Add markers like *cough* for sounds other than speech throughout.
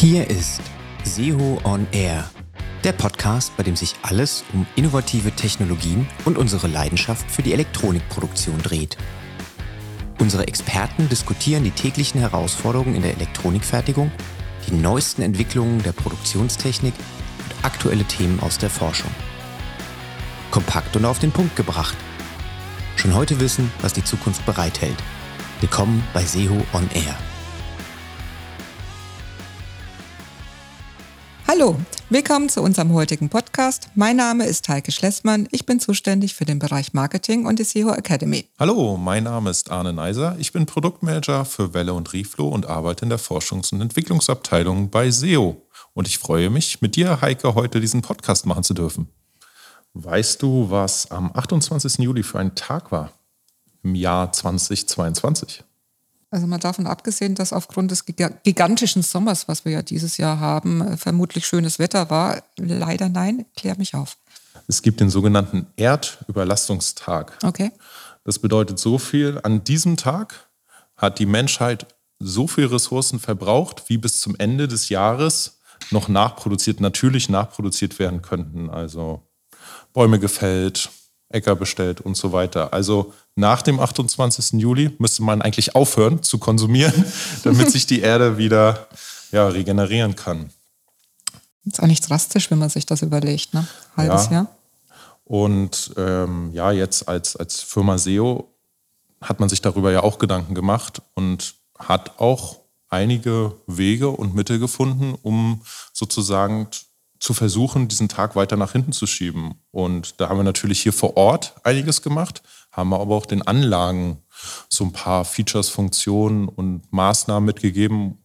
Hier ist SEO on Air, der Podcast, bei dem sich alles um innovative Technologien und unsere Leidenschaft für die Elektronikproduktion dreht. Unsere Experten diskutieren die täglichen Herausforderungen in der Elektronikfertigung, die neuesten Entwicklungen der Produktionstechnik und aktuelle Themen aus der Forschung. Kompakt und auf den Punkt gebracht. Schon heute wissen, was die Zukunft bereithält. Willkommen bei SEO on Air. Hallo, willkommen zu unserem heutigen Podcast. Mein Name ist Heike Schlessmann. Ich bin zuständig für den Bereich Marketing und die SEO Academy. Hallo, mein Name ist Arne Neiser. Ich bin Produktmanager für Welle und Reflow und arbeite in der Forschungs- und Entwicklungsabteilung bei SEO. Und ich freue mich, mit dir, Heike, heute diesen Podcast machen zu dürfen. Weißt du, was am 28. Juli für ein Tag war im Jahr 2022? Also mal davon abgesehen, dass aufgrund des gigantischen Sommers, was wir ja dieses Jahr haben, äh, vermutlich schönes Wetter war. Leider nein, klär mich auf. Es gibt den sogenannten Erdüberlastungstag. Okay. Das bedeutet so viel, an diesem Tag hat die Menschheit so viel Ressourcen verbraucht, wie bis zum Ende des Jahres noch nachproduziert, natürlich nachproduziert werden könnten. Also Bäume gefällt, Äcker bestellt und so weiter. Also nach dem 28. Juli müsste man eigentlich aufhören zu konsumieren, *laughs* damit sich die Erde wieder ja, regenerieren kann. Ist auch nicht drastisch, wenn man sich das überlegt, ne? Halbes ja. Jahr. Und ähm, ja, jetzt als, als Firma SEO hat man sich darüber ja auch Gedanken gemacht und hat auch einige Wege und Mittel gefunden, um sozusagen zu versuchen, diesen Tag weiter nach hinten zu schieben. Und da haben wir natürlich hier vor Ort einiges gemacht, haben aber auch den Anlagen so ein paar Features, Funktionen und Maßnahmen mitgegeben,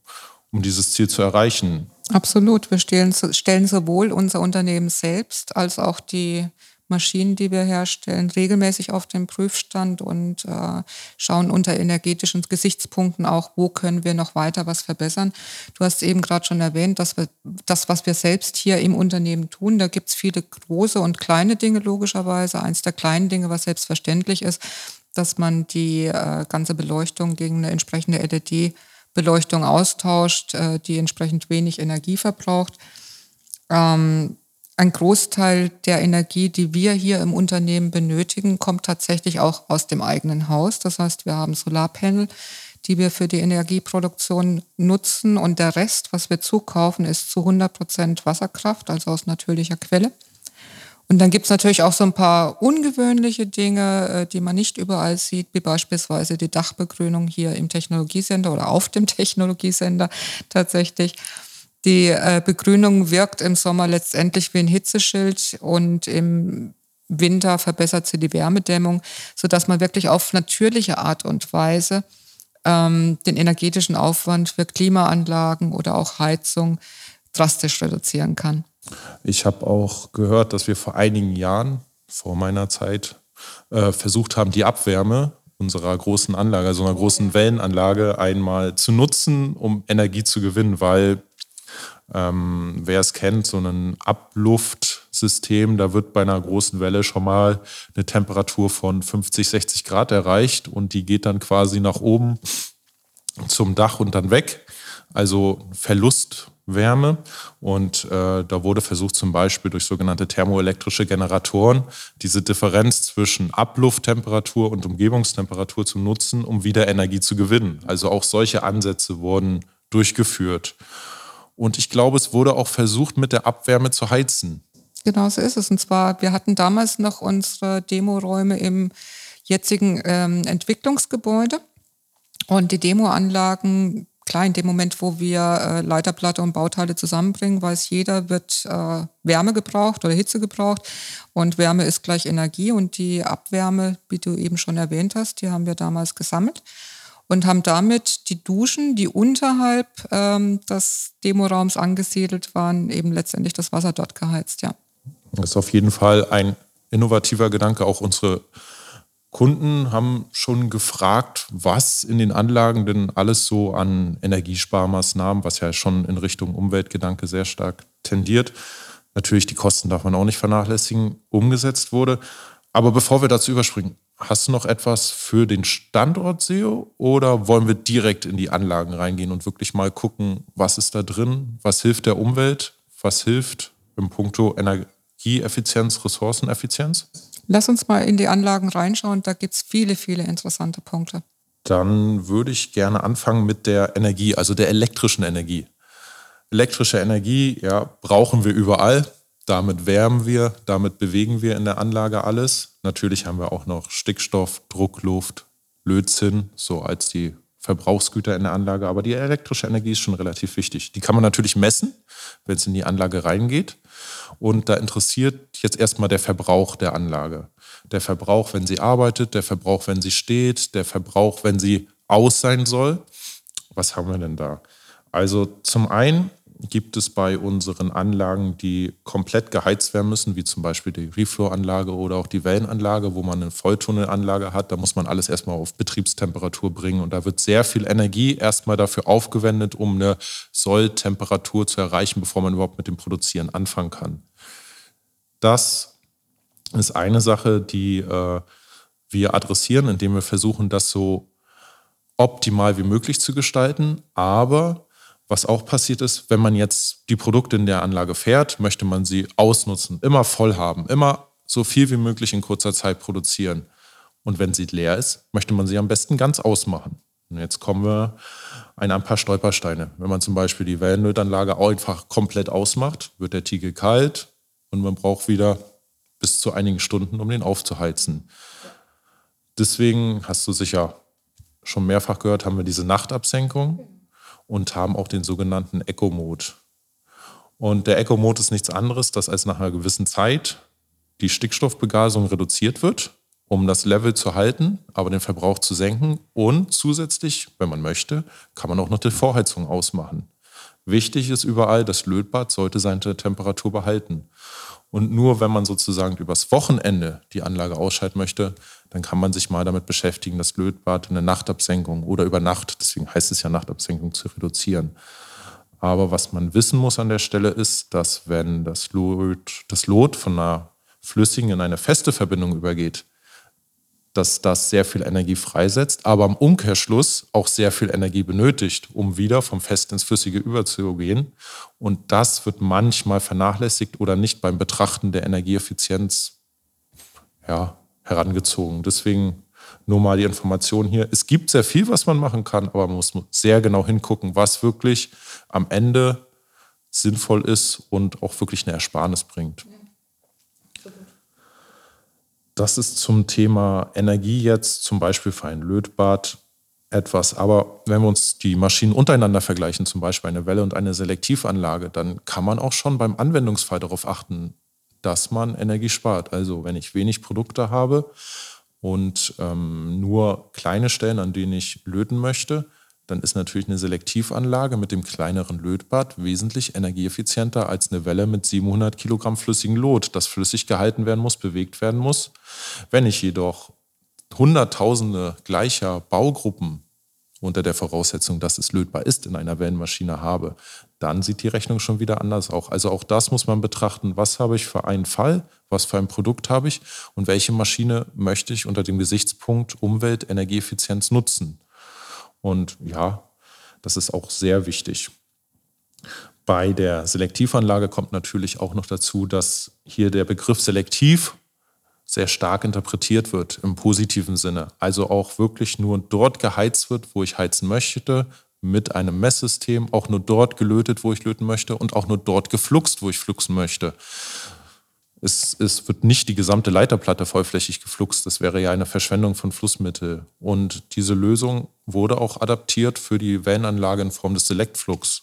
um dieses Ziel zu erreichen. Absolut. Wir stellen, stellen sowohl unser Unternehmen selbst als auch die Maschinen, die wir herstellen, regelmäßig auf den Prüfstand und äh, schauen unter energetischen Gesichtspunkten auch, wo können wir noch weiter was verbessern. Du hast eben gerade schon erwähnt, dass wir das, was wir selbst hier im Unternehmen tun, da gibt es viele große und kleine Dinge logischerweise. Eins der kleinen Dinge, was selbstverständlich ist, dass man die äh, ganze Beleuchtung gegen eine entsprechende LED-Beleuchtung austauscht, äh, die entsprechend wenig Energie verbraucht. Ähm, ein Großteil der Energie, die wir hier im Unternehmen benötigen, kommt tatsächlich auch aus dem eigenen Haus. Das heißt, wir haben Solarpanel, die wir für die Energieproduktion nutzen und der Rest, was wir zukaufen, ist zu 100 Prozent Wasserkraft, also aus natürlicher Quelle. Und dann gibt es natürlich auch so ein paar ungewöhnliche Dinge, äh, die man nicht überall sieht, wie beispielsweise die Dachbegrünung hier im Technologiesender oder auf dem *laughs* Technologiesender tatsächlich. Die äh, Begrünung wirkt im Sommer letztendlich wie ein Hitzeschild und im Winter verbessert sie die Wärmedämmung, sodass man wirklich auf natürliche Art und Weise ähm, den energetischen Aufwand für Klimaanlagen oder auch Heizung drastisch reduzieren kann. Ich habe auch gehört, dass wir vor einigen Jahren, vor meiner Zeit, äh, versucht haben, die Abwärme unserer großen Anlage, also einer großen Wellenanlage, einmal zu nutzen, um Energie zu gewinnen, weil ähm, wer es kennt, so ein Abluftsystem, da wird bei einer großen Welle schon mal eine Temperatur von 50, 60 Grad erreicht und die geht dann quasi nach oben zum Dach und dann weg. Also Verlustwärme. Und äh, da wurde versucht, zum Beispiel durch sogenannte thermoelektrische Generatoren diese Differenz zwischen Ablufttemperatur und Umgebungstemperatur zu nutzen, um wieder Energie zu gewinnen. Also auch solche Ansätze wurden durchgeführt. Und ich glaube, es wurde auch versucht, mit der Abwärme zu heizen. Genau so ist es. Und zwar, wir hatten damals noch unsere Demoräume im jetzigen ähm, Entwicklungsgebäude. Und die Demoanlagen, klar, in dem Moment, wo wir äh, Leiterplatte und Bauteile zusammenbringen, weiß jeder, wird äh, Wärme gebraucht oder Hitze gebraucht. Und Wärme ist gleich Energie. Und die Abwärme, wie du eben schon erwähnt hast, die haben wir damals gesammelt und haben damit die Duschen, die unterhalb ähm, des Demoraums angesiedelt waren, eben letztendlich das Wasser dort geheizt, ja. Das ist auf jeden Fall ein innovativer Gedanke. Auch unsere Kunden haben schon gefragt, was in den Anlagen denn alles so an Energiesparmaßnahmen, was ja schon in Richtung Umweltgedanke sehr stark tendiert, natürlich die Kosten darf man auch nicht vernachlässigen, umgesetzt wurde. Aber bevor wir dazu überspringen, hast du noch etwas für den Standort SEO oder wollen wir direkt in die Anlagen reingehen und wirklich mal gucken, was ist da drin, was hilft der Umwelt, was hilft im Punkto Energieeffizienz, Ressourceneffizienz? Lass uns mal in die Anlagen reinschauen, da gibt es viele, viele interessante Punkte. Dann würde ich gerne anfangen mit der Energie, also der elektrischen Energie. Elektrische Energie, ja, brauchen wir überall. Damit wärmen wir, damit bewegen wir in der Anlage alles. Natürlich haben wir auch noch Stickstoff, Druckluft, Lötzinn, so als die Verbrauchsgüter in der Anlage. Aber die elektrische Energie ist schon relativ wichtig. Die kann man natürlich messen, wenn es in die Anlage reingeht. Und da interessiert jetzt erstmal der Verbrauch der Anlage. Der Verbrauch, wenn sie arbeitet, der Verbrauch, wenn sie steht, der Verbrauch, wenn sie aus sein soll. Was haben wir denn da? Also zum einen gibt es bei unseren Anlagen, die komplett geheizt werden müssen, wie zum Beispiel die Reflow-Anlage oder auch die Wellenanlage, wo man eine Volltunnelanlage hat. Da muss man alles erstmal auf Betriebstemperatur bringen und da wird sehr viel Energie erstmal dafür aufgewendet, um eine Solltemperatur zu erreichen, bevor man überhaupt mit dem Produzieren anfangen kann. Das ist eine Sache, die äh, wir adressieren, indem wir versuchen, das so optimal wie möglich zu gestalten, aber was auch passiert ist, wenn man jetzt die Produkte in der Anlage fährt, möchte man sie ausnutzen, immer voll haben, immer so viel wie möglich in kurzer Zeit produzieren. Und wenn sie leer ist, möchte man sie am besten ganz ausmachen. Und jetzt kommen wir an ein paar Stolpersteine. Wenn man zum Beispiel die Wellenlötanlage einfach komplett ausmacht, wird der Tiegel kalt und man braucht wieder bis zu einigen Stunden, um den aufzuheizen. Deswegen hast du sicher schon mehrfach gehört, haben wir diese Nachtabsenkung und haben auch den sogenannten Eco-Mode. Und der Eco-Mode ist nichts anderes, dass als nach einer gewissen Zeit die Stickstoffbegasung reduziert wird, um das Level zu halten, aber den Verbrauch zu senken. Und zusätzlich, wenn man möchte, kann man auch noch die Vorheizung ausmachen. Wichtig ist überall, das Lötbad sollte seine Temperatur behalten. Und nur wenn man sozusagen übers Wochenende die Anlage ausschalten möchte, dann kann man sich mal damit beschäftigen, das Lötbad in der Nachtabsenkung oder über Nacht, deswegen heißt es ja Nachtabsenkung, zu reduzieren. Aber was man wissen muss an der Stelle ist, dass wenn das Lot, das Lot von einer flüssigen in eine feste Verbindung übergeht, dass das sehr viel Energie freisetzt, aber im Umkehrschluss auch sehr viel Energie benötigt, um wieder vom Fest ins Flüssige überzugehen. Und das wird manchmal vernachlässigt oder nicht beim Betrachten der Energieeffizienz ja, herangezogen. Deswegen nur mal die Information hier. Es gibt sehr viel, was man machen kann, aber man muss sehr genau hingucken, was wirklich am Ende sinnvoll ist und auch wirklich eine Ersparnis bringt. Das ist zum Thema Energie jetzt zum Beispiel für ein Lötbad etwas. Aber wenn wir uns die Maschinen untereinander vergleichen, zum Beispiel eine Welle und eine Selektivanlage, dann kann man auch schon beim Anwendungsfall darauf achten, dass man Energie spart. Also wenn ich wenig Produkte habe und ähm, nur kleine Stellen, an denen ich löten möchte, dann ist natürlich eine Selektivanlage mit dem kleineren Lötbad wesentlich energieeffizienter als eine Welle mit 700 Kilogramm flüssigem Lot, das flüssig gehalten werden muss, bewegt werden muss. Wenn ich jedoch Hunderttausende gleicher Baugruppen unter der Voraussetzung, dass es lötbar ist, in einer Wellenmaschine habe, dann sieht die Rechnung schon wieder anders aus. Also auch das muss man betrachten. Was habe ich für einen Fall? Was für ein Produkt habe ich? Und welche Maschine möchte ich unter dem Gesichtspunkt Umwelt, Energieeffizienz nutzen? Und ja, das ist auch sehr wichtig. Bei der Selektivanlage kommt natürlich auch noch dazu, dass hier der Begriff selektiv sehr stark interpretiert wird im positiven Sinne. Also auch wirklich nur dort geheizt wird, wo ich heizen möchte, mit einem Messsystem, auch nur dort gelötet, wo ich löten möchte und auch nur dort gefluxt, wo ich fluxen möchte. Es, es, wird nicht die gesamte Leiterplatte vollflächig gefluxt. Das wäre ja eine Verschwendung von Flussmittel. Und diese Lösung wurde auch adaptiert für die Wellenanlage in Form des Selektflux,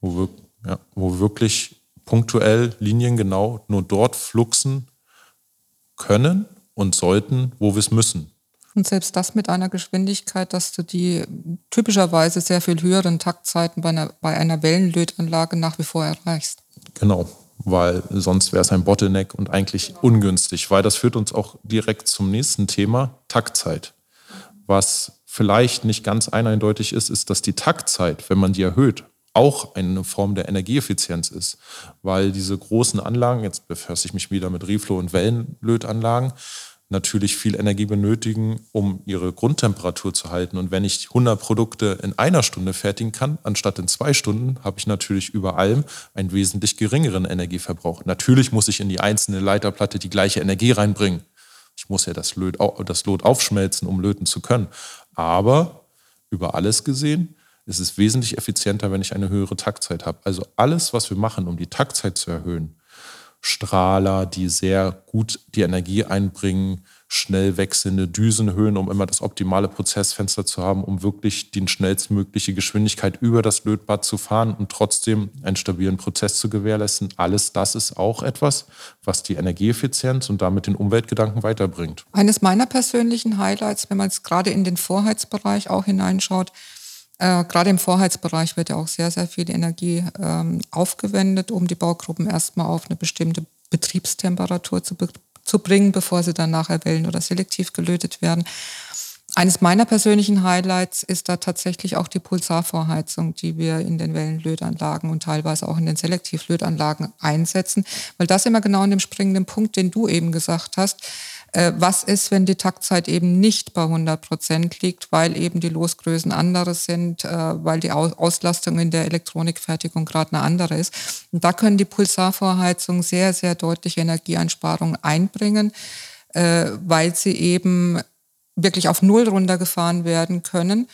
wo wir, ja, wo wirklich punktuell liniengenau nur dort fluxen können und sollten, wo wir es müssen. Und selbst das mit einer Geschwindigkeit, dass du die typischerweise sehr viel höheren Taktzeiten bei einer, bei einer Wellenlötanlage nach wie vor erreichst. Genau weil sonst wäre es ein Bottleneck und eigentlich ungünstig, weil das führt uns auch direkt zum nächsten Thema, Taktzeit. Was vielleicht nicht ganz eindeutig ist, ist, dass die Taktzeit, wenn man die erhöht, auch eine Form der Energieeffizienz ist, weil diese großen Anlagen, jetzt befasse ich mich wieder mit Reflow- und Wellenlötanlagen, natürlich viel Energie benötigen, um ihre Grundtemperatur zu halten. Und wenn ich 100 Produkte in einer Stunde fertigen kann, anstatt in zwei Stunden, habe ich natürlich über allem einen wesentlich geringeren Energieverbrauch. Natürlich muss ich in die einzelne Leiterplatte die gleiche Energie reinbringen. Ich muss ja das, Löt, das Lot aufschmelzen, um löten zu können. Aber über alles gesehen ist es wesentlich effizienter, wenn ich eine höhere Taktzeit habe. Also alles, was wir machen, um die Taktzeit zu erhöhen, Strahler, die sehr gut die Energie einbringen, schnell wechselnde Düsenhöhen, um immer das optimale Prozessfenster zu haben, um wirklich die schnellstmögliche Geschwindigkeit über das Lötbad zu fahren und trotzdem einen stabilen Prozess zu gewährleisten. Alles das ist auch etwas, was die Energieeffizienz und damit den Umweltgedanken weiterbringt. Eines meiner persönlichen Highlights, wenn man jetzt gerade in den Vorheizbereich auch hineinschaut, äh, gerade im Vorheizbereich wird ja auch sehr, sehr viel Energie ähm, aufgewendet, um die Baugruppen erstmal auf eine bestimmte Betriebstemperatur zu, be zu bringen, bevor sie dann nachher wellen- oder selektiv gelötet werden. Eines meiner persönlichen Highlights ist da tatsächlich auch die Pulsarvorheizung, die wir in den Wellenlötanlagen und teilweise auch in den Selektivlötanlagen einsetzen, weil das immer genau an dem springenden Punkt, den du eben gesagt hast, was ist, wenn die Taktzeit eben nicht bei 100 Prozent liegt, weil eben die Losgrößen andere sind, äh, weil die Auslastung in der Elektronikfertigung gerade eine andere ist. Und da können die Pulsarvorheizungen sehr, sehr deutliche Energieeinsparungen einbringen, äh, weil sie eben wirklich auf Null runtergefahren werden können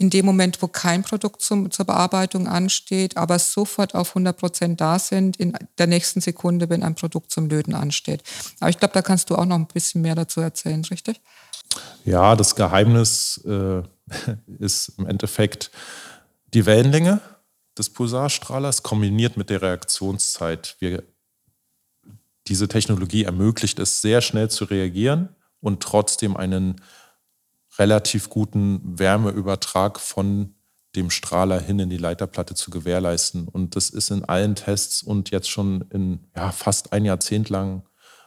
in dem Moment, wo kein Produkt zum, zur Bearbeitung ansteht, aber sofort auf 100 Prozent da sind, in der nächsten Sekunde, wenn ein Produkt zum Löten ansteht. Aber ich glaube, da kannst du auch noch ein bisschen mehr dazu erzählen, richtig? Ja, das Geheimnis äh, *laughs* ist im Endeffekt die Wellenlänge des Pulsarstrahlers kombiniert mit der Reaktionszeit. Wir, diese Technologie ermöglicht es, sehr schnell zu reagieren und trotzdem einen relativ guten Wärmeübertrag von dem Strahler hin in die Leiterplatte zu gewährleisten. Und das ist in allen Tests und jetzt schon in ja, fast ein Jahrzehnt lang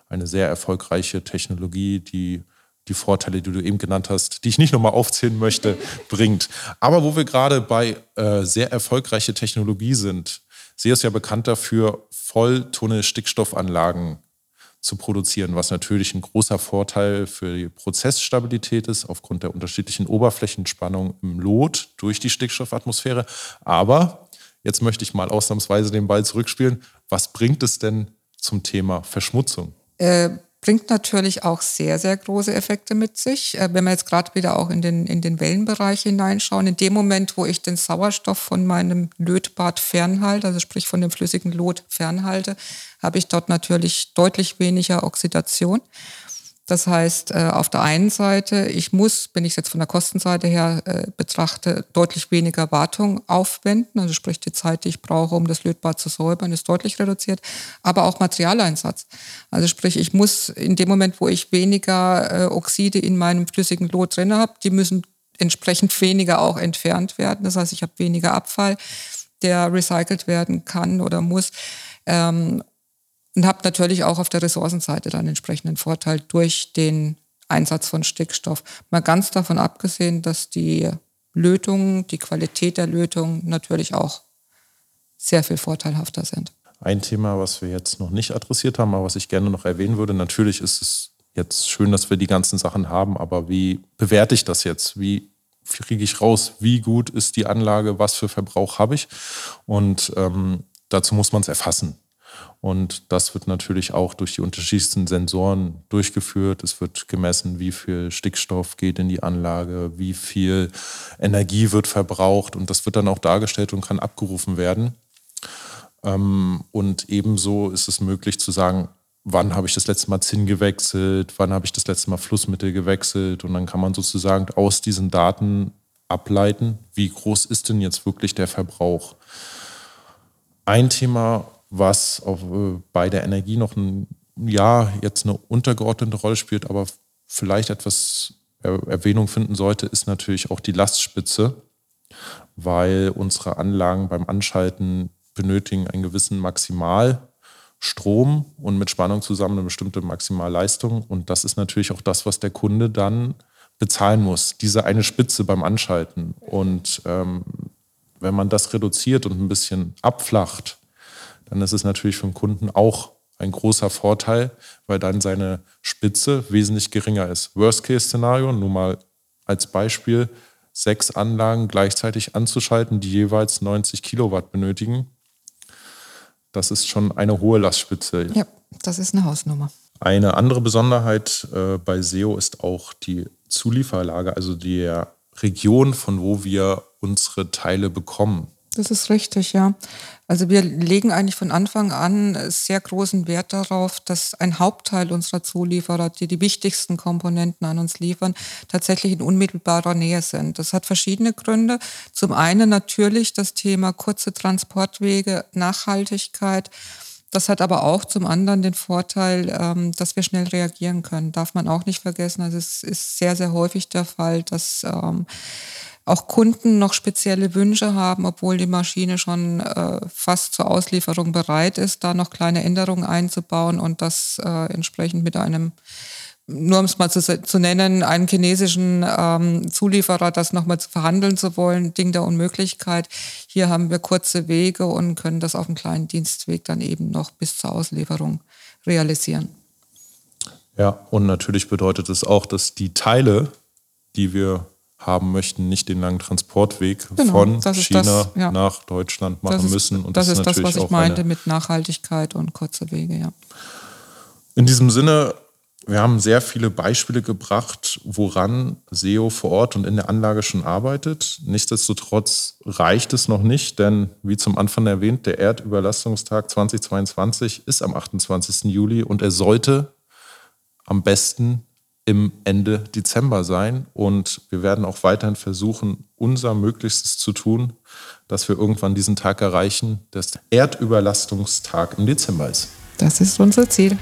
eine sehr erfolgreiche Technologie, die die Vorteile, die du eben genannt hast, die ich nicht nochmal aufzählen möchte, *laughs* bringt. Aber wo wir gerade bei äh, sehr erfolgreiche Technologie sind, sie ist ja bekannt dafür, Volltunnel-Stickstoffanlagen zu produzieren, was natürlich ein großer Vorteil für die Prozessstabilität ist, aufgrund der unterschiedlichen Oberflächenspannung im Lot durch die Stickstoffatmosphäre. Aber jetzt möchte ich mal ausnahmsweise den Ball zurückspielen. Was bringt es denn zum Thema Verschmutzung? Äh, bringt natürlich auch sehr, sehr große Effekte mit sich. Äh, wenn wir jetzt gerade wieder auch in den, in den Wellenbereich hineinschauen, in dem Moment, wo ich den Sauerstoff von meinem Lötbad fernhalte, also sprich von dem flüssigen Lot fernhalte, habe ich dort natürlich deutlich weniger Oxidation. Das heißt, äh, auf der einen Seite, ich muss, wenn ich es jetzt von der Kostenseite her äh, betrachte, deutlich weniger Wartung aufwenden. Also sprich, die Zeit, die ich brauche, um das Lötbad zu säubern, ist deutlich reduziert. Aber auch Materialeinsatz. Also sprich, ich muss in dem Moment, wo ich weniger äh, Oxide in meinem flüssigen Lot drin habe, die müssen entsprechend weniger auch entfernt werden. Das heißt, ich habe weniger Abfall, der recycelt werden kann oder muss. Ähm, und habe natürlich auch auf der Ressourcenseite dann entsprechenden Vorteil durch den Einsatz von Stickstoff. Mal ganz davon abgesehen, dass die Lötungen, die Qualität der Lötung natürlich auch sehr viel vorteilhafter sind. Ein Thema, was wir jetzt noch nicht adressiert haben, aber was ich gerne noch erwähnen würde, natürlich ist es jetzt schön, dass wir die ganzen Sachen haben, aber wie bewerte ich das jetzt? Wie kriege ich raus, wie gut ist die Anlage, was für Verbrauch habe ich? Und ähm, dazu muss man es erfassen. Und das wird natürlich auch durch die unterschiedlichsten Sensoren durchgeführt. Es wird gemessen, wie viel Stickstoff geht in die Anlage, wie viel Energie wird verbraucht. Und das wird dann auch dargestellt und kann abgerufen werden. Ähm, und ebenso ist es möglich zu sagen, wann habe ich das letzte Mal Zinn gewechselt, wann habe ich das letzte Mal Flussmittel gewechselt. Und dann kann man sozusagen aus diesen Daten ableiten, wie groß ist denn jetzt wirklich der Verbrauch. Ein Thema, was auch äh, bei der Energie noch ein ja jetzt eine untergeordnete Rolle spielt, aber vielleicht etwas Erwähnung finden sollte, ist natürlich auch die Lastspitze, weil unsere Anlagen beim Anschalten benötigen einen gewissen Maximalstrom und mit Spannung zusammen eine bestimmte Maximalleistung. Und das ist natürlich auch das, was der Kunde dann bezahlen muss, diese eine Spitze beim Anschalten. Und ähm, wenn man das reduziert und ein bisschen abflacht, dann ist es natürlich für den Kunden auch ein großer Vorteil, weil dann seine Spitze wesentlich geringer ist. Worst-Case-Szenario, nur mal als Beispiel, sechs Anlagen gleichzeitig anzuschalten, die jeweils 90 Kilowatt benötigen. Das ist schon eine hohe Lastspitze. Ja, das ist eine Hausnummer. Eine andere Besonderheit äh, bei SEO ist auch die Zulieferlage, also die Region, von wo wir unsere Teile bekommen. Das ist richtig, ja. Also wir legen eigentlich von Anfang an sehr großen Wert darauf, dass ein Hauptteil unserer Zulieferer, die die wichtigsten Komponenten an uns liefern, tatsächlich in unmittelbarer Nähe sind. Das hat verschiedene Gründe. Zum einen natürlich das Thema kurze Transportwege, Nachhaltigkeit. Das hat aber auch zum anderen den Vorteil, ähm, dass wir schnell reagieren können. Darf man auch nicht vergessen. Also es ist sehr, sehr häufig der Fall, dass ähm, auch Kunden noch spezielle Wünsche haben, obwohl die Maschine schon äh, fast zur Auslieferung bereit ist, da noch kleine Änderungen einzubauen und das äh, entsprechend mit einem, nur um es mal zu, zu nennen, einen chinesischen ähm, Zulieferer das nochmal zu verhandeln zu wollen, Ding der Unmöglichkeit. Hier haben wir kurze Wege und können das auf einem kleinen Dienstweg dann eben noch bis zur Auslieferung realisieren. Ja, und natürlich bedeutet es auch, dass die Teile, die wir haben möchten, nicht den langen Transportweg genau, von China das, ja. nach Deutschland machen ist, müssen. Und das, das ist das, was ich meinte mit Nachhaltigkeit und kurze Wege, ja. In diesem Sinne, wir haben sehr viele Beispiele gebracht, woran SEO vor Ort und in der Anlage schon arbeitet. Nichtsdestotrotz reicht es noch nicht, denn wie zum Anfang erwähnt, der Erdüberlastungstag 2022 ist am 28. Juli und er sollte am besten im Ende Dezember sein. Und wir werden auch weiterhin versuchen, unser Möglichstes zu tun, dass wir irgendwann diesen Tag erreichen, dass der Erdüberlastungstag im Dezember ist. Das ist unser Ziel.